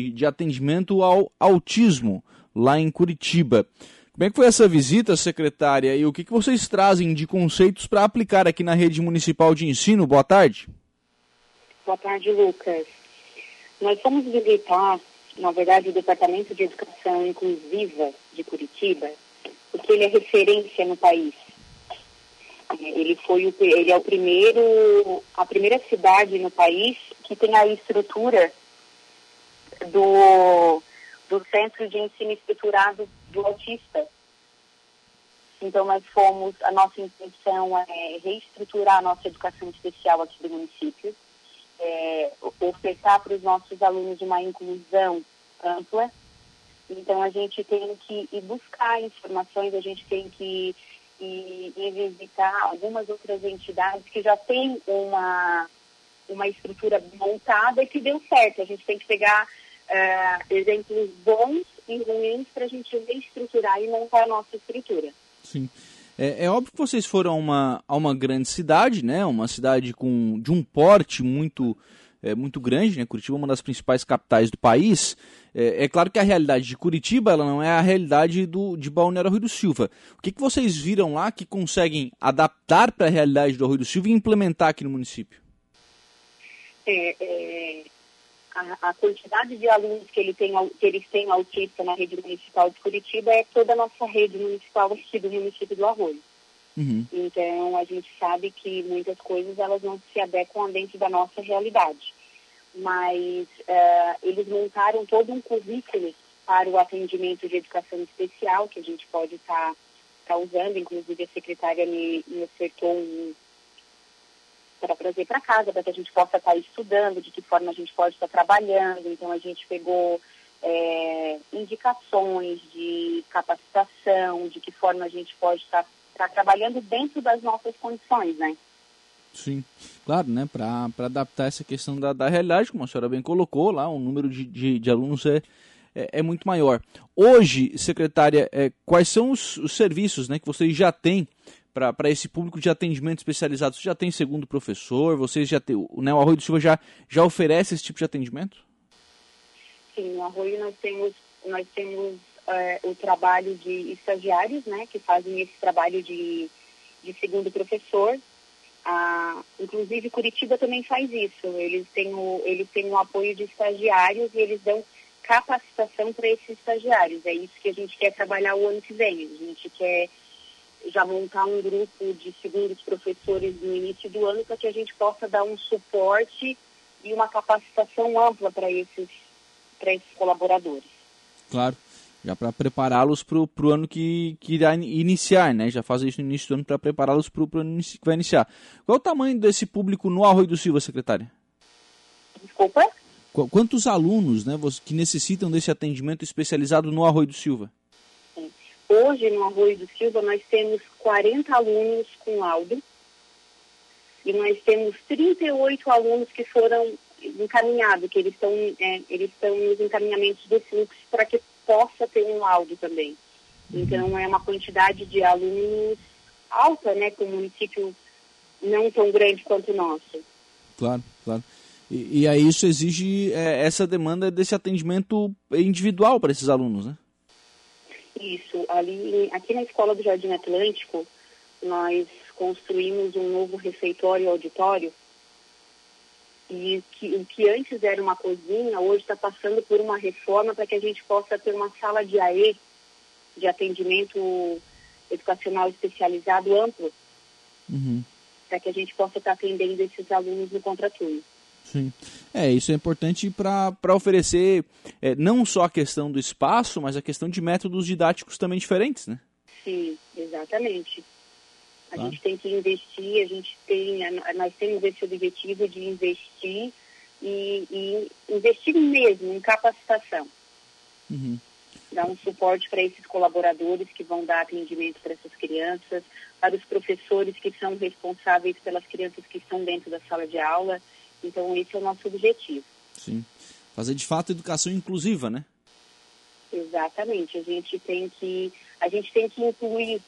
de atendimento ao autismo lá em Curitiba. Como é que foi essa visita, secretária, e o que, que vocês trazem de conceitos para aplicar aqui na rede municipal de ensino? Boa tarde. Boa tarde, Lucas. Nós fomos visitar, na verdade, o Departamento de Educação Inclusiva de Curitiba, porque ele é referência no país. Ele foi o, ele é o primeiro, a primeira cidade no país que tem a estrutura do, do Centro de Ensino Estruturado do Autista. Então, nós fomos, a nossa intenção é reestruturar a nossa educação especial aqui do município, é, ofertar para os nossos alunos uma inclusão ampla. Então, a gente tem que ir buscar informações, a gente tem que ir, ir visitar algumas outras entidades que já têm uma, uma estrutura montada e que deu certo. A gente tem que pegar uh, exemplos bons e ruins para a gente reestruturar e montar a nossa estrutura. Sim. É, é, óbvio que vocês foram a uma, a uma grande cidade, né? Uma cidade com, de um porte muito, é, muito grande, né? Curitiba é uma das principais capitais do país. É, é, claro que a realidade de Curitiba ela não é a realidade do, de Balneário Rui do Silva. O que, que vocês viram lá que conseguem adaptar para a realidade do Rui do Silva e implementar aqui no município? É, é a, a, quantidade de alunos que, ele tem, que eles têm autista na rede municipal de Curitiba é toda a nossa rede municipal aqui do município do Arroio. Uhum. Então, a gente sabe que muitas coisas elas não se adequam dentro da nossa realidade. Mas uh, eles montaram todo um currículo para o atendimento de educação especial, que a gente pode estar tá, tá usando. Inclusive, a secretária me, me ofertou um, para trazer para casa, para que a gente possa estar tá estudando, de que forma a gente pode estar tá trabalhando. Então, a gente pegou é, indicações de capacitação, de que forma a gente pode estar tá, trabalhando dentro das nossas condições, né? Sim, claro, né? Para adaptar essa questão da, da realidade, como a senhora bem colocou lá, o número de, de, de alunos é, é, é, muito maior. Hoje, secretária, é, quais são os, os serviços né, que vocês já têm para esse público de atendimento especializado? Você já tem segundo professor? Vocês já tem, né, o Arroio do Silva já, já oferece esse tipo de atendimento? Sim, no Arroio nós temos, nós temos é, o trabalho de estagiários, né, que fazem esse trabalho de, de segundo professor. Ah, inclusive Curitiba também faz isso. Eles têm o, eles têm o apoio de estagiários e eles dão capacitação para esses estagiários. É isso que a gente quer trabalhar o ano que vem. A gente quer já montar um grupo de segundos professores no início do ano para que a gente possa dar um suporte e uma capacitação ampla para esses, esses colaboradores. Claro, já para prepará-los para o ano que, que irá iniciar, né? Já faz isso no início do ano para prepará-los para o ano que vai iniciar. Qual é o tamanho desse público no Arroio do Silva, secretária? Desculpa? Quantos alunos né, que necessitam desse atendimento especializado no Arroio do Silva? Hoje, no Arroio do Silva, nós temos 40 alunos com laudo e nós temos 38 alunos que foram encaminhados, que eles estão, é, eles estão nos encaminhamentos do fluxo para que possa ter um laudo também. Uhum. Então, é uma quantidade de alunos alta, né, com um município não tão grande quanto o nosso. Claro, claro. E, e aí isso exige é, essa demanda desse atendimento individual para esses alunos, né? Isso, ali, aqui na Escola do Jardim Atlântico, nós construímos um novo refeitório e auditório e que, o que antes era uma cozinha, hoje está passando por uma reforma para que a gente possa ter uma sala de AE, de atendimento educacional especializado amplo, uhum. para que a gente possa estar tá atendendo esses alunos no contraturno. Sim. É, isso é importante para oferecer é, não só a questão do espaço, mas a questão de métodos didáticos também diferentes, né? Sim, exatamente. A tá. gente tem que investir, a gente tem, nós temos esse objetivo de investir e, e investir mesmo em capacitação. Uhum. Dar um suporte para esses colaboradores que vão dar atendimento para essas crianças, para os professores que são responsáveis pelas crianças que estão dentro da sala de aula então, esse é o nosso objetivo. Sim. Fazer de fato educação inclusiva, né? Exatamente. A gente tem que, a gente tem que incluir,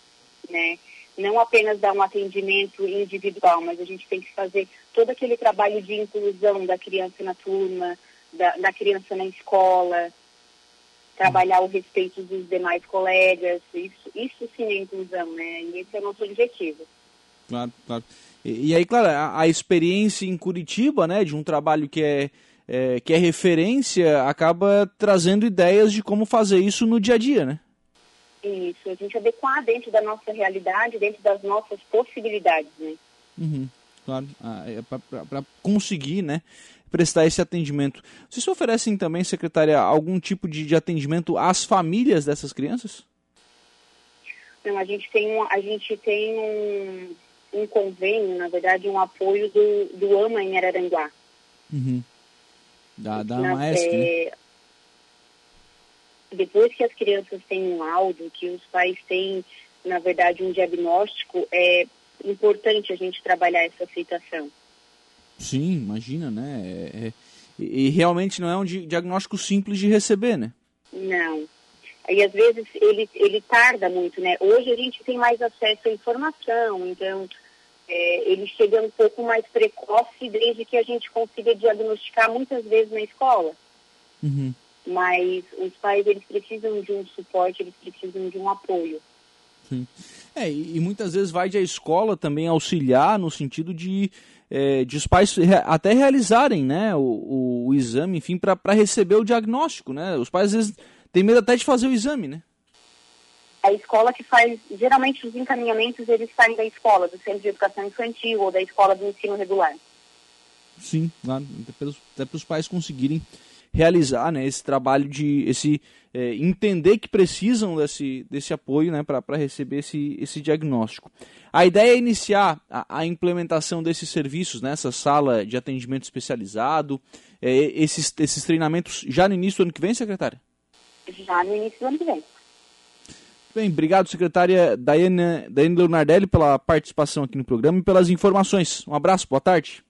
né? Não apenas dar um atendimento individual, mas a gente tem que fazer todo aquele trabalho de inclusão da criança na turma, da, da criança na escola, trabalhar o respeito dos demais colegas, isso, isso sim é inclusão, né? E esse é o nosso objetivo. Claro, claro. E, e aí, claro, a, a, experiência em Curitiba, né, de um trabalho que é, é, que é referência, acaba trazendo ideias de como fazer isso no dia a dia, né? Isso, a gente adequar dentro da nossa realidade, dentro das nossas possibilidades, né? Uhum, claro, ah, é para conseguir, né, prestar esse atendimento. Vocês oferecem também, secretária, algum tipo de, de atendimento às famílias dessas crianças? Não, a gente tem um, a gente tem um, um convênio, na verdade, um apoio do, do AMA em Araranguá. Uhum. Da, da AMAESC, é, né? Depois que as crianças têm um laudo, que os pais têm, na verdade, um diagnóstico, é importante a gente trabalhar essa aceitação. Sim, imagina, né? É, é, e realmente não é um diagnóstico simples de receber, né? Não. E às vezes ele, ele tarda muito, né? Hoje a gente tem mais acesso à informação, então é, ele chega um pouco mais precoce desde que a gente consiga diagnosticar muitas vezes na escola. Uhum. Mas os pais eles precisam de um suporte, eles precisam de um apoio. Sim. É, e, e muitas vezes vai de a escola também auxiliar no sentido de é, de os pais até realizarem né, o, o, o exame, enfim, para receber o diagnóstico. Né? Os pais às vezes têm medo até de fazer o exame, né? A escola que faz, geralmente os encaminhamentos eles saem da escola, do centro de educação infantil ou da escola do ensino regular. Sim, claro, até para os pais conseguirem realizar né, esse trabalho de esse é, entender que precisam desse, desse apoio né, para receber esse, esse diagnóstico. A ideia é iniciar a, a implementação desses serviços né, sala de atendimento especializado, é, esses, esses treinamentos já no início do ano que vem, secretária? Já no início do ano que vem. Bem, obrigado, secretária Daiane, Daiane Leonardelli, pela participação aqui no programa e pelas informações. Um abraço, boa tarde.